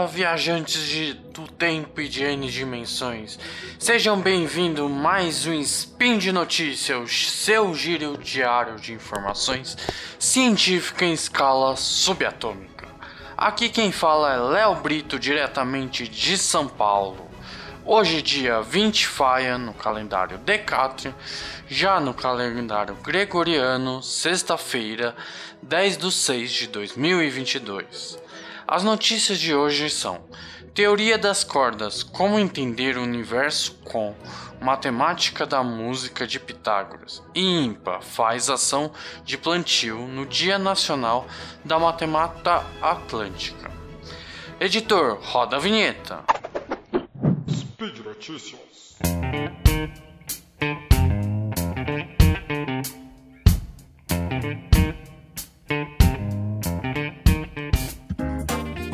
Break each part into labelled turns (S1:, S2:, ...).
S1: Olá, viajantes de, do tempo e de N dimensões. Sejam bem-vindos mais um Spin de Notícias, seu giro diário de informações científicas em escala subatômica. Aqui quem fala é Léo Brito, diretamente de São Paulo. Hoje, dia 20 Faia, no calendário Decátrio, já no calendário Gregoriano, sexta-feira, 10 de 6 de 2022. As notícias de hoje são: Teoria das cordas: Como entender o universo com Matemática da música de Pitágoras. E IMPA faz ação de plantio no Dia Nacional da Matemática Atlântica. Editor, roda a vinheta.
S2: Speed Notícias.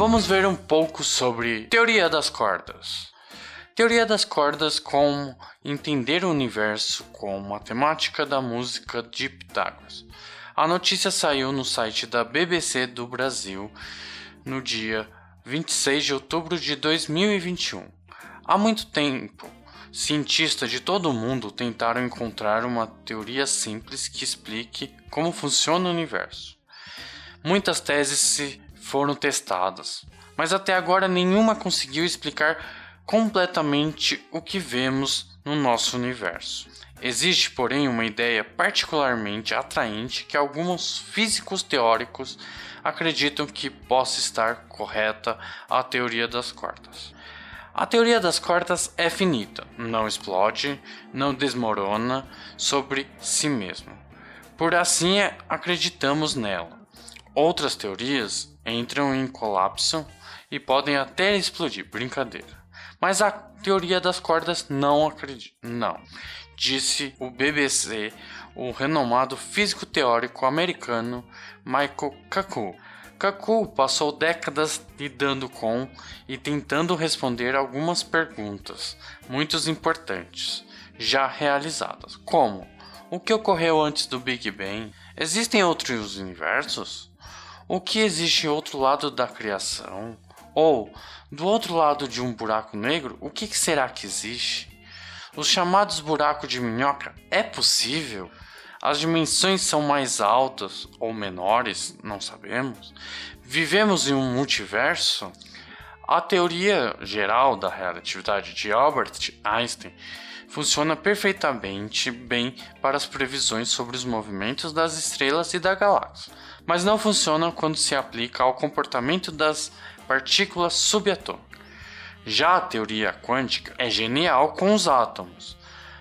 S1: Vamos ver um pouco sobre teoria das cordas. Teoria das cordas como entender o universo com matemática da música de Pitágoras. A notícia saiu no site da BBC do Brasil no dia 26 de outubro de 2021. Há muito tempo, cientistas de todo o mundo tentaram encontrar uma teoria simples que explique como funciona o universo. Muitas teses se foram testadas, mas até agora nenhuma conseguiu explicar completamente o que vemos no nosso universo. Existe, porém, uma ideia particularmente atraente que alguns físicos teóricos acreditam que possa estar correta a teoria das cordas. A teoria das cordas é finita, não explode, não desmorona sobre si mesma. Por assim acreditamos nela. Outras teorias entram em colapso e podem até explodir, brincadeira. Mas a teoria das cordas não acredita. Não, disse o BBC, o renomado físico teórico americano Michael Kaku. Kaku passou décadas lidando com e tentando responder algumas perguntas muito importantes já realizadas, como o que ocorreu antes do Big Bang? Existem outros universos? O que existe outro lado da criação? Ou, do outro lado de um buraco negro, o que será que existe? Os chamados buracos de minhoca é possível? As dimensões são mais altas ou menores? Não sabemos. Vivemos em um multiverso? A teoria geral da relatividade de Albert Einstein funciona perfeitamente bem para as previsões sobre os movimentos das estrelas e da galáxia, mas não funciona quando se aplica ao comportamento das partículas subatômicas. Já a teoria quântica é genial com os átomos,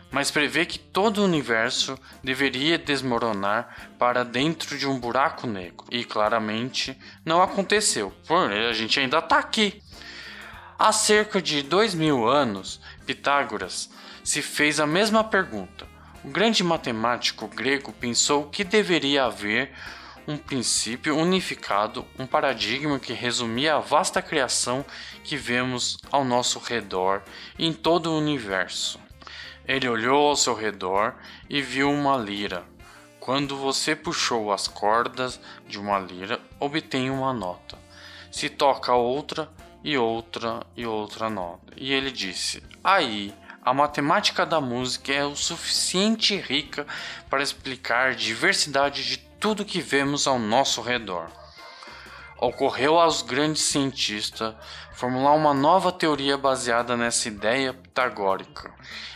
S1: mas prevê que todo o universo deveria desmoronar para dentro de um buraco negro, e claramente não aconteceu, porém a gente ainda está aqui. Há cerca de dois mil anos, Pitágoras se fez a mesma pergunta. O grande matemático grego pensou que deveria haver um princípio unificado, um paradigma que resumia a vasta criação que vemos ao nosso redor em todo o universo. Ele olhou ao seu redor e viu uma lira. Quando você puxou as cordas de uma lira, obtém uma nota. Se toca outra e outra e outra nota. E ele disse: Aí, a matemática da música é o suficiente rica para explicar diversidade de tudo que vemos ao nosso redor. Ocorreu aos grandes cientistas formular uma nova teoria baseada nessa ideia pitagórica.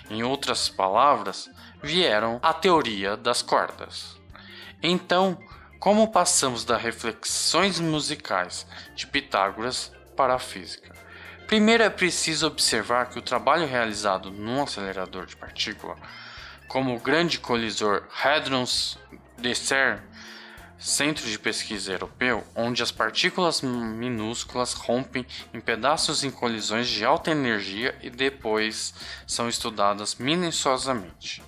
S1: Em outras palavras, vieram a teoria das cordas. Então, como passamos das reflexões musicais de Pitágoras para a física? Primeiro é preciso observar que o trabalho realizado num acelerador de partícula, como o grande colisor Hadrons de CERN, centro de pesquisa europeu, onde as partículas minúsculas rompem em pedaços em colisões de alta energia e depois são estudadas minuciosamente,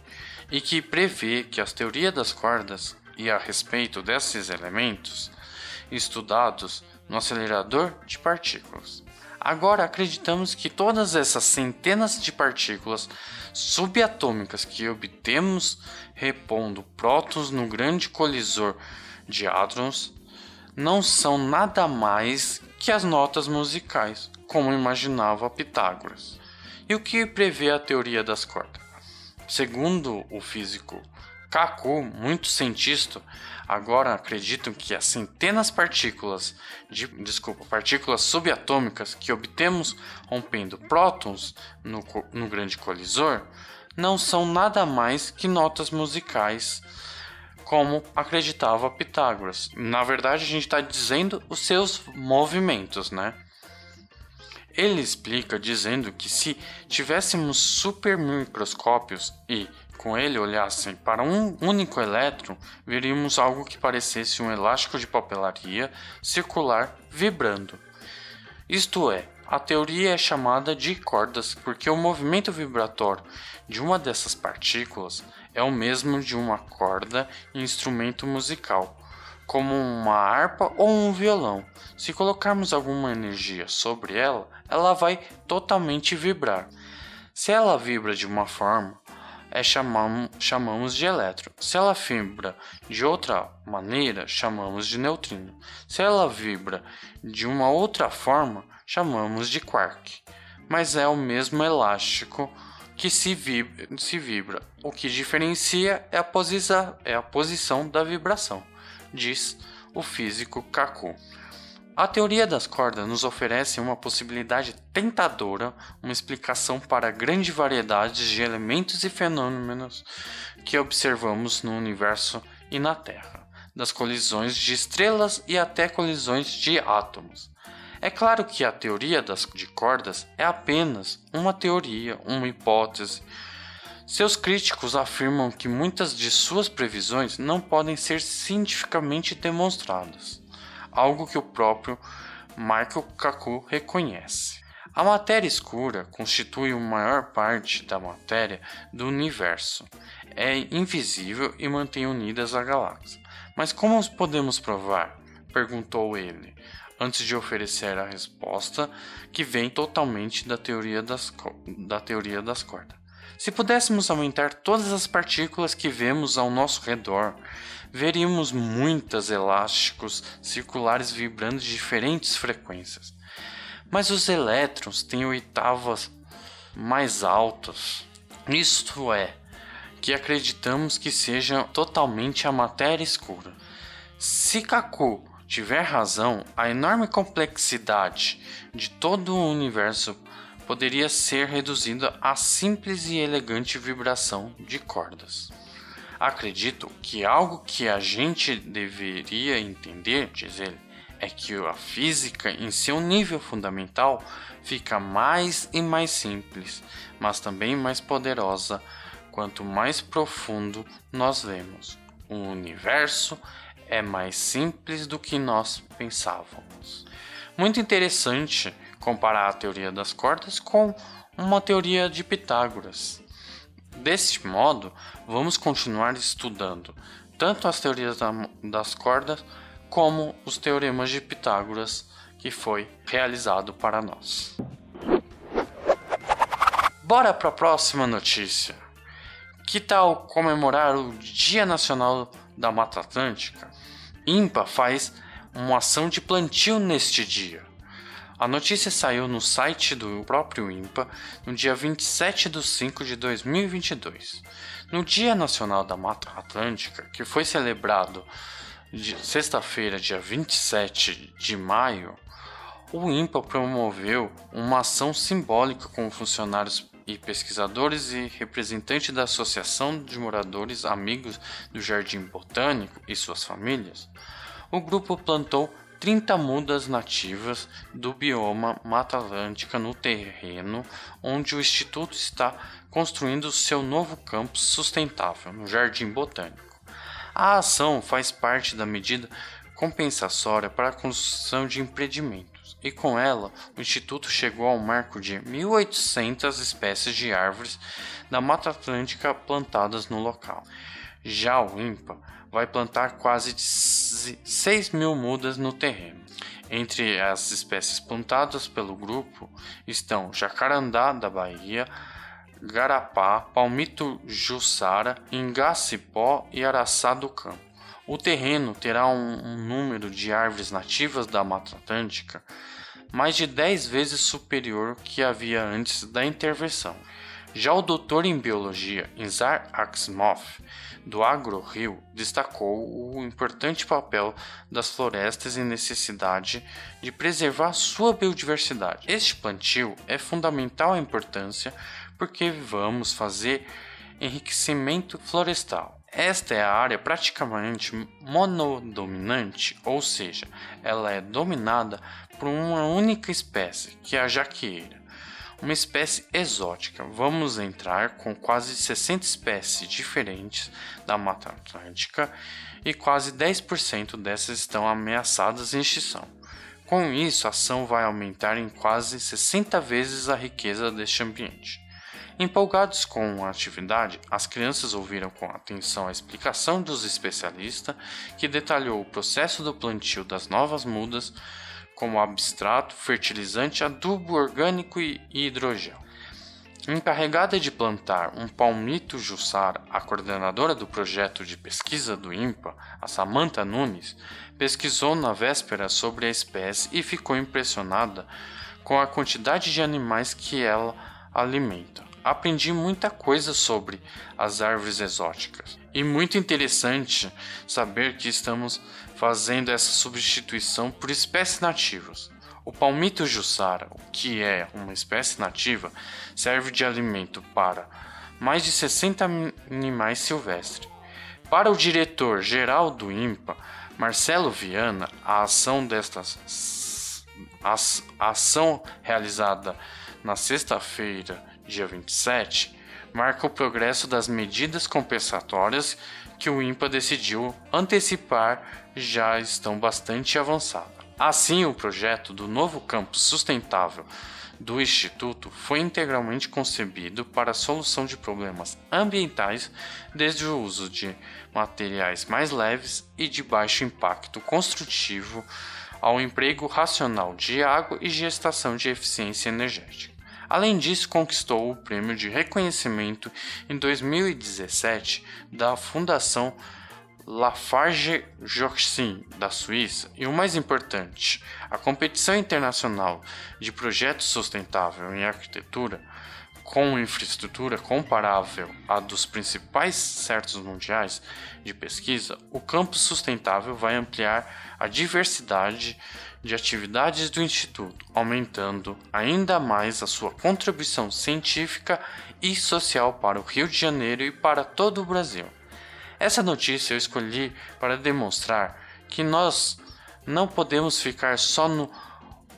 S1: e que prevê que as teorias das cordas e a respeito desses elementos estudados no acelerador de partículas. Agora acreditamos que todas essas centenas de partículas subatômicas que obtemos repondo prótons no grande colisor de hadrons não são nada mais que as notas musicais, como imaginava Pitágoras. E o que prevê a teoria das cordas? Segundo o físico Kaku, muitos cientistas agora acreditam que as centenas partículas de desculpa, partículas subatômicas que obtemos rompendo prótons no, no grande colisor não são nada mais que notas musicais, como acreditava Pitágoras. Na verdade, a gente está dizendo os seus movimentos, né? Ele explica dizendo que se tivéssemos supermicroscópios e com ele olhassem para um único elétron, veríamos algo que parecesse um elástico de papelaria circular vibrando. Isto é, a teoria é chamada de cordas porque o movimento vibratório de uma dessas partículas é o mesmo de uma corda em instrumento musical, como uma harpa ou um violão. Se colocarmos alguma energia sobre ela, ela vai totalmente vibrar. Se ela vibra de uma forma, é chamamos, chamamos de elétron. Se ela vibra de outra maneira, chamamos de neutrino. Se ela vibra de uma outra forma, chamamos de quark. Mas é o mesmo elástico que se vibra, se vibra. O que diferencia é a, é a posição da vibração, diz o físico Kaku. A teoria das cordas nos oferece uma possibilidade tentadora, uma explicação para a grande variedade de elementos e fenômenos que observamos no universo e na Terra, das colisões de estrelas e até colisões de átomos. É claro que a teoria das, de cordas é apenas uma teoria, uma hipótese. Seus críticos afirmam que muitas de suas previsões não podem ser cientificamente demonstradas algo que o próprio Michael Kaku reconhece. A matéria escura constitui a maior parte da matéria do universo. É invisível e mantém unidas a galáxia. Mas como podemos provar? Perguntou ele, antes de oferecer a resposta que vem totalmente da teoria das, da teoria das cordas. Se pudéssemos aumentar todas as partículas que vemos ao nosso redor, veríamos muitas elásticos circulares vibrando de diferentes frequências. Mas os elétrons têm oitavas mais altas. Isto é, que acreditamos que seja totalmente a matéria escura. Se Kaku tiver razão, a enorme complexidade de todo o universo poderia ser reduzida a simples e elegante vibração de cordas. Acredito que algo que a gente deveria entender, diz ele, é que a física em seu nível fundamental fica mais e mais simples, mas também mais poderosa quanto mais profundo nós vemos. O universo é mais simples do que nós pensávamos. Muito interessante comparar a teoria das cordas com uma teoria de Pitágoras. Deste modo, vamos continuar estudando tanto as teorias das cordas como os teoremas de Pitágoras que foi realizado para nós. Bora para a próxima notícia. Que tal comemorar o Dia Nacional da Mata Atlântica? IMPA faz uma ação de plantio neste dia. A notícia saiu no site do próprio INPA no dia 27 de 5 de 2022. No Dia Nacional da Mata Atlântica, que foi celebrado sexta-feira, dia 27 de maio, o INPA promoveu uma ação simbólica com funcionários e pesquisadores e representantes da Associação de Moradores Amigos do Jardim Botânico e suas famílias. O grupo plantou 30 mudas nativas do bioma Mata Atlântica no terreno onde o Instituto está construindo seu novo campus sustentável, no Jardim Botânico. A ação faz parte da medida compensatória para a construção de empreendimentos, e com ela o Instituto chegou ao marco de 1.800 espécies de árvores da Mata Atlântica plantadas no local. Já o INPA vai plantar quase 6 mil mudas no terreno. Entre as espécies plantadas pelo grupo estão jacarandá da Bahia, garapá, palmito jussara, ingacipó e araçá do campo. O terreno terá um, um número de árvores nativas da Mata Atlântica mais de 10 vezes superior que havia antes da intervenção. Já o doutor em biologia Inzar Asimov, do AgroRio, destacou o importante papel das florestas e necessidade de preservar sua biodiversidade. Este plantio é fundamental importância porque vamos fazer enriquecimento florestal. Esta é a área praticamente monodominante, ou seja, ela é dominada por uma única espécie, que é a jaqueira uma espécie exótica. Vamos entrar com quase 60 espécies diferentes da Mata Atlântica e quase 10% dessas estão ameaçadas de extinção. Com isso, a ação vai aumentar em quase 60 vezes a riqueza deste ambiente. Empolgados com a atividade, as crianças ouviram com atenção a explicação dos especialistas, que detalhou o processo do plantio das novas mudas, como abstrato, fertilizante, adubo orgânico e hidrogel. Encarregada de plantar um palmito Jussara, a coordenadora do projeto de pesquisa do INPA, a Samantha Nunes, pesquisou na véspera sobre a espécie e ficou impressionada com a quantidade de animais que ela alimenta. Aprendi muita coisa sobre as árvores exóticas e muito interessante saber que estamos fazendo essa substituição por espécies nativas. O palmito jussara, que é uma espécie nativa, serve de alimento para mais de 60 animais silvestres. Para o diretor geral do INPA, Marcelo Viana, a ação destas a ação realizada na sexta-feira, dia 27, marca o progresso das medidas compensatórias que o INPA decidiu antecipar já estão bastante avançadas. Assim, o projeto do novo campus sustentável do Instituto foi integralmente concebido para a solução de problemas ambientais, desde o uso de materiais mais leves e de baixo impacto construtivo ao emprego racional de água e gestação de eficiência energética. Além disso, conquistou o prêmio de reconhecimento em 2017 da Fundação Lafarge Joxin da Suíça. E o mais importante, a competição internacional de projetos sustentável em arquitetura com infraestrutura comparável à dos principais certos mundiais de pesquisa, o campo sustentável vai ampliar a diversidade de atividades do Instituto, aumentando ainda mais a sua contribuição científica e social para o Rio de Janeiro e para todo o Brasil. Essa notícia eu escolhi para demonstrar que nós não podemos ficar só no,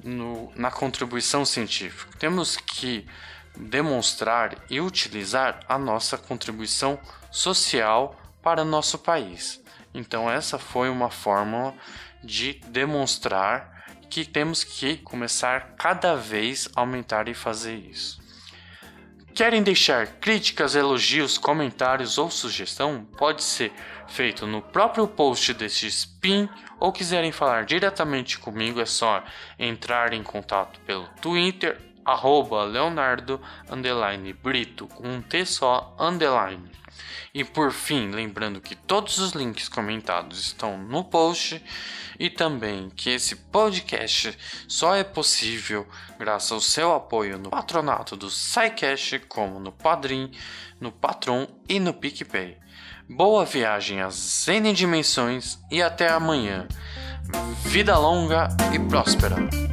S1: no, na contribuição científica, temos que demonstrar e utilizar a nossa contribuição social para nosso país. Então, essa foi uma fórmula de demonstrar que temos que começar cada vez a aumentar e fazer isso. Querem deixar críticas, elogios, comentários ou sugestão? Pode ser feito no próprio post deste spin ou quiserem falar diretamente comigo é só entrar em contato pelo Twitter arroba Leonardo Brito com um T só underline. E por fim, lembrando que todos os links comentados estão no post e também que esse podcast só é possível graças ao seu apoio no patronato do SciCash, como no Padrim, no Patron e no PicPay. Boa viagem às N dimensões e até amanhã. Vida longa e próspera!